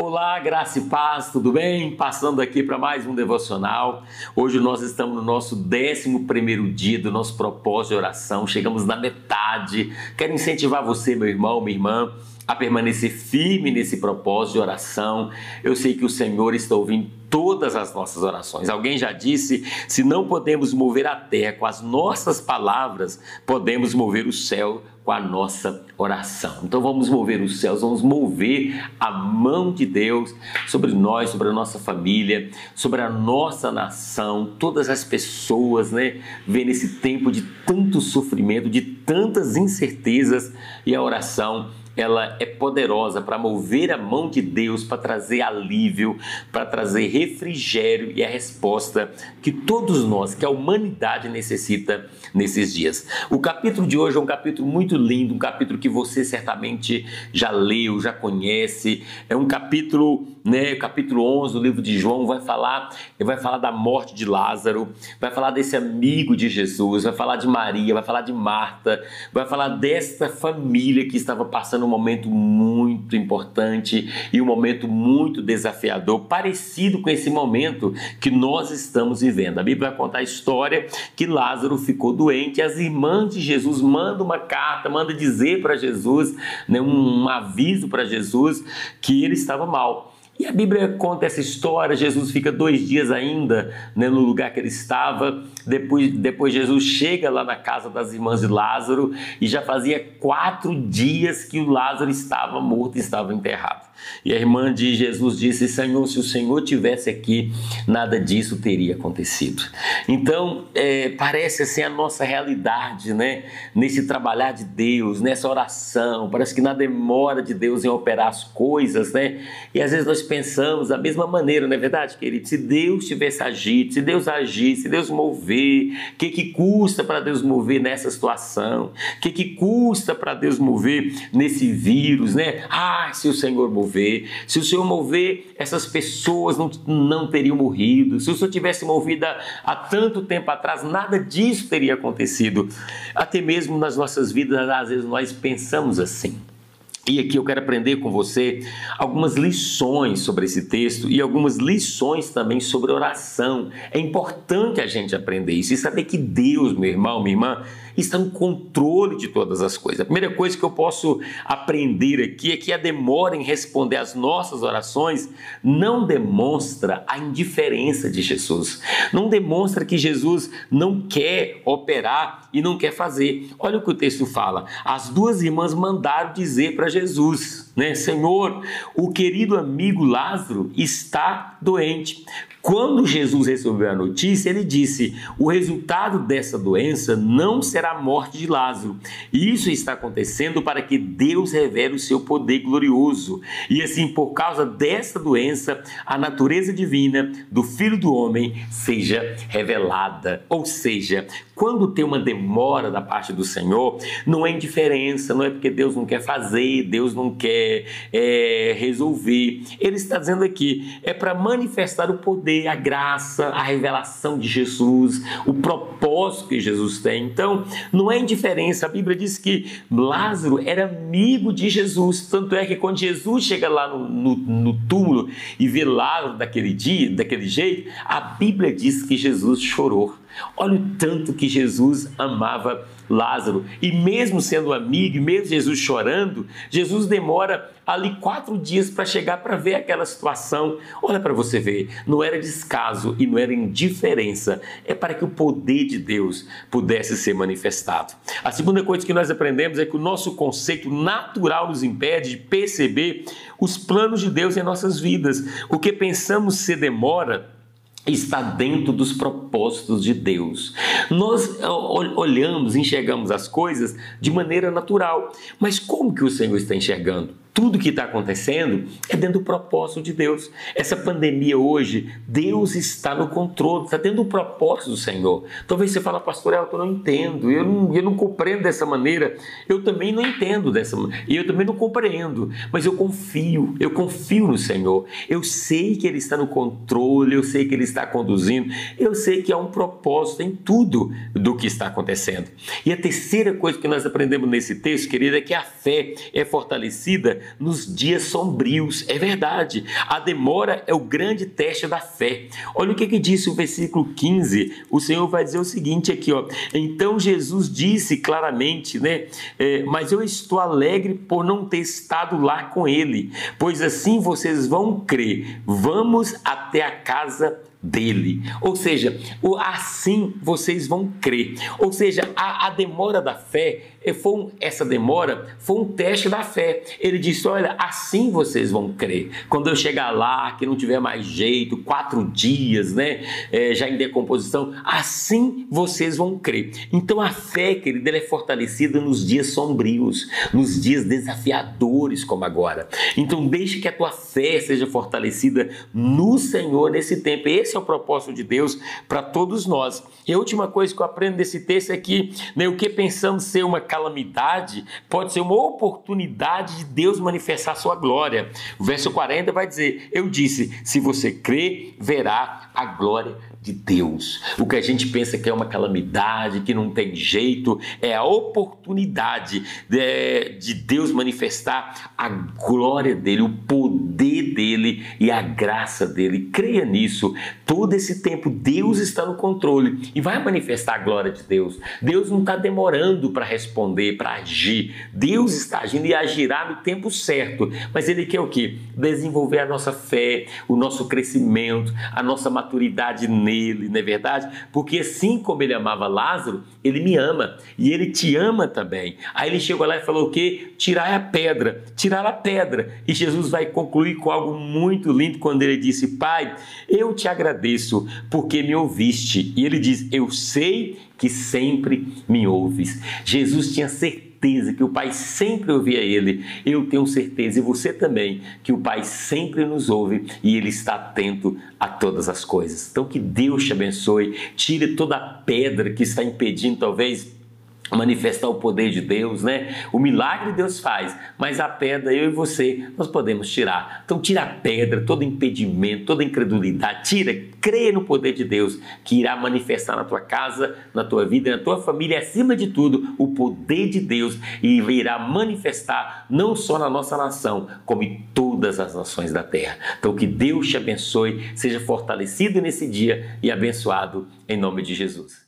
Olá, graça e paz, tudo bem? Passando aqui para mais um devocional. Hoje nós estamos no nosso 11 dia do nosso propósito de oração, chegamos na metade. Quero incentivar você, meu irmão, minha irmã, a permanecer firme nesse propósito de oração. Eu sei que o Senhor está ouvindo todas as nossas orações. Alguém já disse: se não podemos mover a terra com as nossas palavras, podemos mover o céu com a nossa oração. Então vamos mover os céus, vamos mover a mão de Deus sobre nós, sobre a nossa família, sobre a nossa nação, todas as pessoas, né? Vendo esse tempo de tanto sofrimento, de tantas incertezas e a oração ela é poderosa para mover a mão de Deus, para trazer alívio, para trazer refrigério e a resposta que todos nós, que a humanidade necessita nesses dias. O capítulo de hoje é um capítulo muito lindo, um capítulo que você certamente já leu, já conhece. É um capítulo, né, capítulo 11 do livro de João vai falar, vai falar da morte de Lázaro, vai falar desse amigo de Jesus, vai falar de Maria, vai falar de Marta, vai falar desta família que estava passando um momento muito importante e um momento muito desafiador, parecido com esse momento que nós estamos vivendo. A Bíblia vai contar a história que Lázaro ficou doente, as irmãs de Jesus mandam uma carta, mandam dizer para Jesus, né, um aviso para Jesus que ele estava mal. E a Bíblia conta essa história. Jesus fica dois dias ainda né, no lugar que ele estava. Depois, depois Jesus chega lá na casa das irmãs de Lázaro e já fazia quatro dias que o Lázaro estava morto e estava enterrado. E a irmã de Jesus disse: Senhor, se o Senhor tivesse aqui, nada disso teria acontecido. Então, é, parece assim a nossa realidade, né? Nesse trabalhar de Deus, nessa oração, parece que na demora de Deus em operar as coisas, né? E às vezes nós pensamos da mesma maneira, não é verdade, querido? Se Deus tivesse agido, se Deus agisse, se Deus mover, o que, que custa para Deus mover nessa situação? O que, que custa para Deus mover nesse vírus, né? Ah, se o Senhor mover mover. Se o Senhor mover, essas pessoas não, não teriam morrido. Se o Senhor tivesse movido há, há tanto tempo atrás, nada disso teria acontecido. Até mesmo nas nossas vidas, às vezes nós pensamos assim. E aqui eu quero aprender com você algumas lições sobre esse texto e algumas lições também sobre oração. É importante a gente aprender isso e saber que Deus, meu irmão, minha irmã, está no controle de todas as coisas. A primeira coisa que eu posso aprender aqui é que a demora em responder às nossas orações não demonstra a indiferença de Jesus. Não demonstra que Jesus não quer operar e não quer fazer. Olha o que o texto fala. As duas irmãs mandaram dizer para Jesus, Jesus né, Senhor, o querido amigo Lázaro está doente. Quando Jesus recebeu a notícia, ele disse: o resultado dessa doença não será a morte de Lázaro. Isso está acontecendo para que Deus revele o seu poder glorioso. E assim, por causa dessa doença, a natureza divina do Filho do Homem seja revelada. Ou seja, quando tem uma demora da parte do Senhor, não é indiferença, não é porque Deus não quer fazer, Deus não quer é, resolver. Ele está dizendo aqui, é para manifestar o poder a graça, a revelação de Jesus, o propósito que Jesus tem. Então, não é indiferença. A Bíblia diz que Lázaro era amigo de Jesus. Tanto é que quando Jesus chega lá no, no, no túmulo e vê Lázaro daquele dia, daquele jeito, a Bíblia diz que Jesus chorou. Olha o tanto que Jesus amava Lázaro. E mesmo sendo amigo, mesmo Jesus chorando, Jesus demora ali quatro dias para chegar para ver aquela situação. Olha para você ver, não era descaso e não era indiferença, é para que o poder de Deus pudesse ser manifestado. A segunda coisa que nós aprendemos é que o nosso conceito natural nos impede de perceber os planos de Deus em nossas vidas. O que pensamos ser demora está dentro dos propósitos de Deus. Nós olhamos, enxergamos as coisas de maneira natural, mas como que o Senhor está enxergando? Tudo que está acontecendo é dentro do propósito de Deus. Essa pandemia hoje, Deus está no controle, está dentro do propósito do Senhor. Talvez você fale, pastor Elton, eu não entendo, eu não, eu não compreendo dessa maneira, eu também não entendo dessa maneira, e eu também não compreendo, mas eu confio, eu confio no Senhor. Eu sei que Ele está no controle, eu sei que Ele está conduzindo, eu sei que há um propósito em tudo do que está acontecendo. E a terceira coisa que nós aprendemos nesse texto, querida, é que a fé é fortalecida nos dias sombrios. É verdade. A demora é o grande teste da fé. Olha o que, que disse o versículo 15. O Senhor vai dizer o seguinte aqui, ó. Então Jesus disse claramente, né? É, mas eu estou alegre por não ter estado lá com ele, pois assim vocês vão crer. Vamos até a casa dele. Ou seja, assim vocês vão crer. Ou seja, a, a demora da fé foi um, essa demora foi um teste da fé. Ele disse: Olha, assim vocês vão crer. Quando eu chegar lá, que não tiver mais jeito, quatro dias, né? É, já em decomposição, assim vocês vão crer. Então a fé, querida, ela é fortalecida nos dias sombrios, nos dias desafiadores, como agora. Então deixe que a tua fé seja fortalecida no Senhor nesse tempo. Esse é o propósito de Deus para todos nós. E a última coisa que eu aprendo desse texto é que né, o que pensamos ser uma calamidade pode ser uma oportunidade de Deus manifestar sua glória. O verso 40 vai dizer: Eu disse, se você crê, verá a glória de Deus. O que a gente pensa que é uma calamidade, que não tem jeito, é a oportunidade de, de, Deus manifestar a glória dele, o poder dele e a graça dele. Creia nisso. Todo esse tempo Deus está no controle e vai manifestar a glória de Deus. Deus não está demorando para responder, para agir. Deus está agindo e agirá no tempo certo. Mas ele quer o quê? Desenvolver a nossa fé, o nosso crescimento, a nossa maturidade nele nele, não é verdade? Porque assim como ele amava Lázaro, ele me ama e ele te ama também. Aí ele chegou lá e falou o quê? Tirar a pedra, tirar a pedra. E Jesus vai concluir com algo muito lindo quando ele disse: Pai, eu te agradeço porque me ouviste. E ele diz: Eu sei que sempre me ouves. Jesus tinha certeza certeza que o Pai sempre ouvia ele. Eu tenho certeza, e você também, que o Pai sempre nos ouve e ele está atento a todas as coisas. Então, que Deus te abençoe, tire toda a pedra que está impedindo, talvez, manifestar o poder de Deus, né? O milagre Deus faz, mas a pedra eu e você nós podemos tirar. Então tira a pedra, todo impedimento, toda incredulidade, tira, creia no poder de Deus que irá manifestar na tua casa, na tua vida, na tua família, acima de tudo, o poder de Deus e irá manifestar não só na nossa nação, como em todas as nações da terra. Então que Deus te abençoe, seja fortalecido nesse dia e abençoado em nome de Jesus.